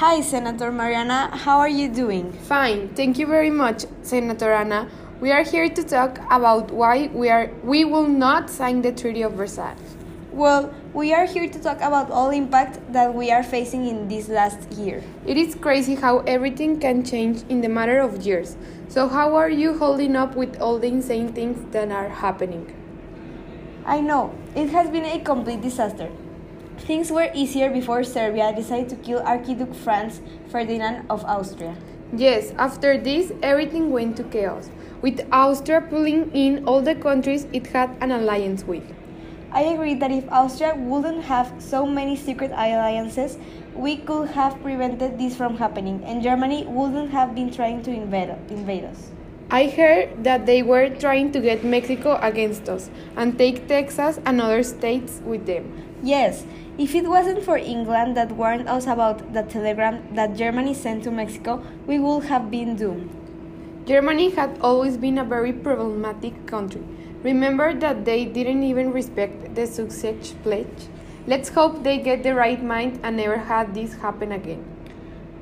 Hi, Senator Mariana. How are you doing? Fine, thank you very much, Senator Anna. We are here to talk about why we are we will not sign the Treaty of Versailles. Well, we are here to talk about all impact that we are facing in this last year. It is crazy how everything can change in the matter of years. So how are you holding up with all the insane things that are happening? I know, it has been a complete disaster. Things were easier before Serbia decided to kill Archduke Franz Ferdinand of Austria. Yes, after this, everything went to chaos, with Austria pulling in all the countries it had an alliance with. I agree that if Austria wouldn't have so many secret alliances, we could have prevented this from happening, and Germany wouldn't have been trying to invade, invade us. I heard that they were trying to get Mexico against us and take Texas and other states with them. Yes, if it wasn't for England that warned us about the telegram that Germany sent to Mexico, we would have been doomed. Germany had always been a very problematic country. Remember that they didn't even respect the Sussex Pledge? Let's hope they get the right mind and never have this happen again.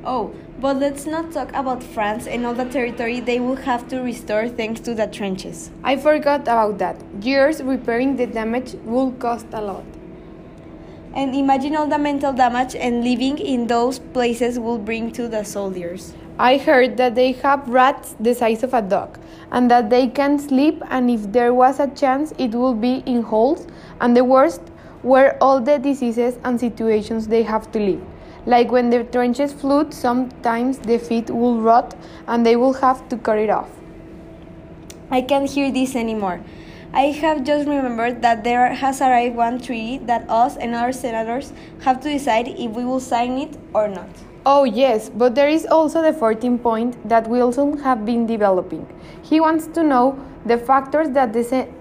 Oh, but let's not talk about France and all the territory they will have to restore thanks to the trenches. I forgot about that. Years repairing the damage will cost a lot. And imagine all the mental damage and living in those places will bring to the soldiers. I heard that they have rats the size of a dog and that they can sleep and if there was a chance it would be in holes and the worst were all the diseases and situations they have to live. Like when the trenches flood, sometimes the feet will rot and they will have to cut it off. I can't hear this anymore. I have just remembered that there has arrived one treaty that us and our senators have to decide if we will sign it or not. Oh, yes, but there is also the 14th point that Wilson have been developing. He wants to know the factors that,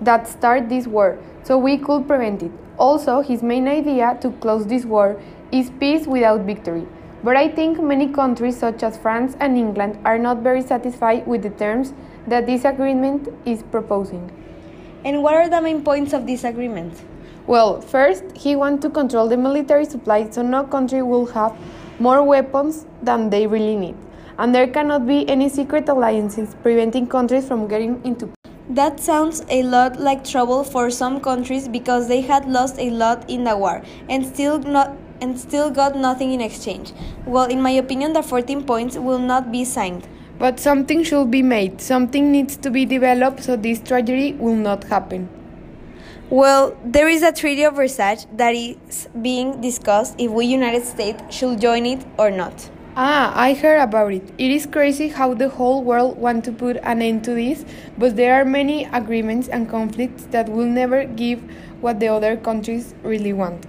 that start this war so we could prevent it. Also, his main idea to close this war is peace without victory. But I think many countries, such as France and England, are not very satisfied with the terms that this agreement is proposing. And what are the main points of this agreement? Well, first, he wants to control the military supply so no country will have more weapons than they really need. And there cannot be any secret alliances preventing countries from getting into that sounds a lot like trouble for some countries because they had lost a lot in the war and still not and still got nothing in exchange. Well, in my opinion, the 14 points will not be signed. But something should be made. Something needs to be developed so this tragedy will not happen. Well, there is a Treaty of Versailles that is being discussed if we United States should join it or not. Ah, I heard about it. It is crazy how the whole world want to put an end to this, but there are many agreements and conflicts that will never give what the other countries really want.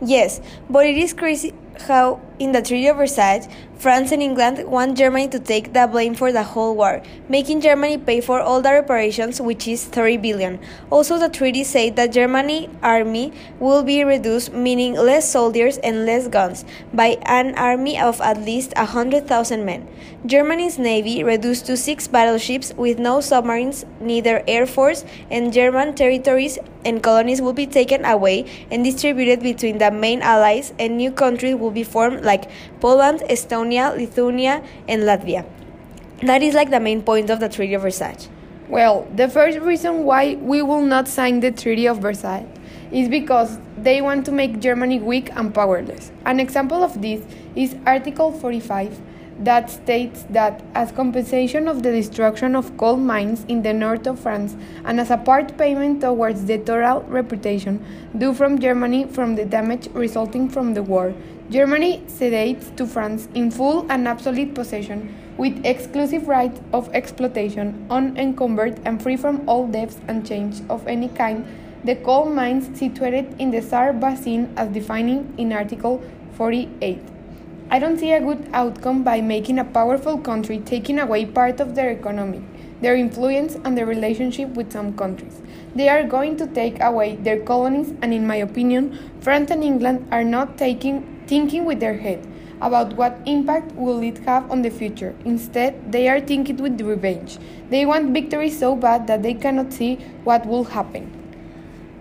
Yes, but it is crazy how in the Treaty of Versailles, France and England want Germany to take the blame for the whole war, making Germany pay for all the reparations, which is 30 billion. Also, the treaty said that Germany army will be reduced, meaning less soldiers and less guns, by an army of at least 100,000 men. Germany's navy reduced to six battleships with no submarines, neither air force, and German territories and colonies will be taken away and distributed between the main allies, and new countries will be formed like Poland, Estonia, Lithuania, and Latvia. That is like the main point of the Treaty of Versailles. Well, the first reason why we will not sign the Treaty of Versailles is because they want to make Germany weak and powerless. An example of this is Article 45 that states that as compensation of the destruction of coal mines in the north of France and as a part payment towards the total reputation due from Germany from the damage resulting from the war, Germany cedes to France in full and absolute possession with exclusive right of exploitation, unencumbered and free from all debts and change of any kind, the coal mines situated in the Saar Basin as defined in Article 48. I don't see a good outcome by making a powerful country taking away part of their economy, their influence, and their relationship with some countries. They are going to take away their colonies, and in my opinion, France and England are not taking, thinking with their head about what impact will it have on the future. Instead, they are thinking with revenge. They want victory so bad that they cannot see what will happen.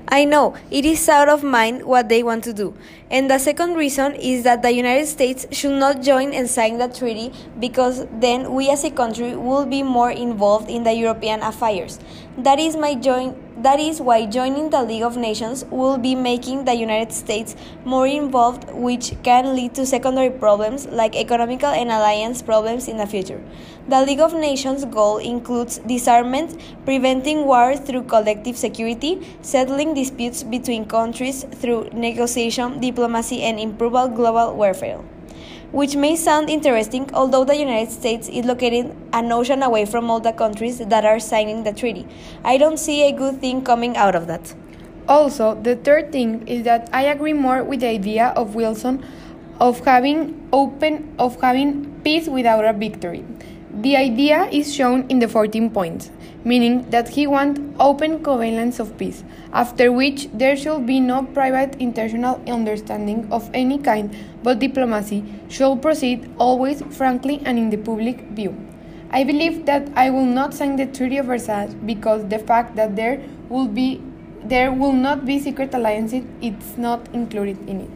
I know, it is out of mind what they want to do. And the second reason is that the United States should not join and sign the treaty because then we as a country will be more involved in the European affairs. That is my join that is why joining the League of Nations will be making the United States more involved, which can lead to secondary problems like economical and alliance problems in the future. The League of Nations goal includes disarmament, preventing war through collective security, settling disputes between countries through negotiation, diplomacy, and improved global warfare which may sound interesting, although the United States is located an ocean away from all the countries that are signing the treaty. I don't see a good thing coming out of that. Also, the third thing is that I agree more with the idea of Wilson of having open of having peace without a victory. The idea is shown in the 14 points, meaning that he wants open covenants of peace, after which there should be no private international understanding of any kind, but diplomacy should proceed always frankly and in the public view. I believe that I will not sign the Treaty of Versailles because the fact that there will be there will not be secret alliances it's not included in it.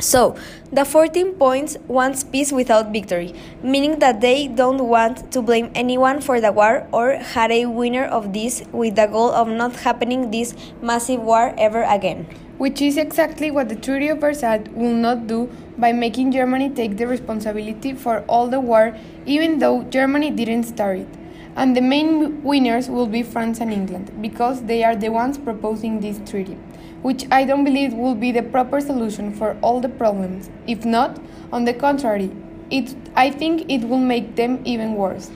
So, the 14 points wants peace without victory, meaning that they don't want to blame anyone for the war or had a winner of this with the goal of not happening this massive war ever again. Which is exactly what the Treaty of Versailles will not do by making Germany take the responsibility for all the war, even though Germany didn't start it. And the main winners will be France and England, because they are the ones proposing this treaty which I don't believe will be the proper solution for all the problems. If not, on the contrary, it, I think it will make them even worse.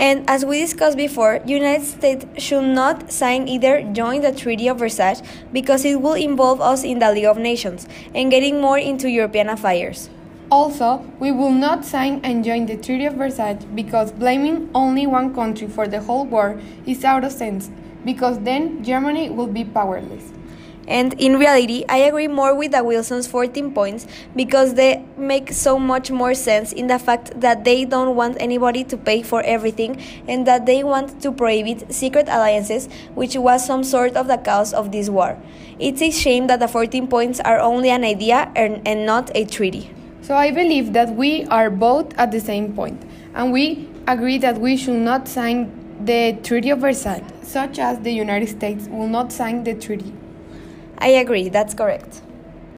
And as we discussed before, United States should not sign either join the Treaty of Versailles because it will involve us in the League of Nations and getting more into European affairs. Also, we will not sign and join the Treaty of Versailles because blaming only one country for the whole war is out of sense because then Germany will be powerless. And in reality, I agree more with the Wilson's 14 points because they make so much more sense in the fact that they don't want anybody to pay for everything and that they want to prohibit secret alliances, which was some sort of the cause of this war. It's a shame that the 14 points are only an idea and, and not a treaty. So I believe that we are both at the same point, and we agree that we should not sign the Treaty of Versailles, such as the United States will not sign the treaty. I agree, that's correct.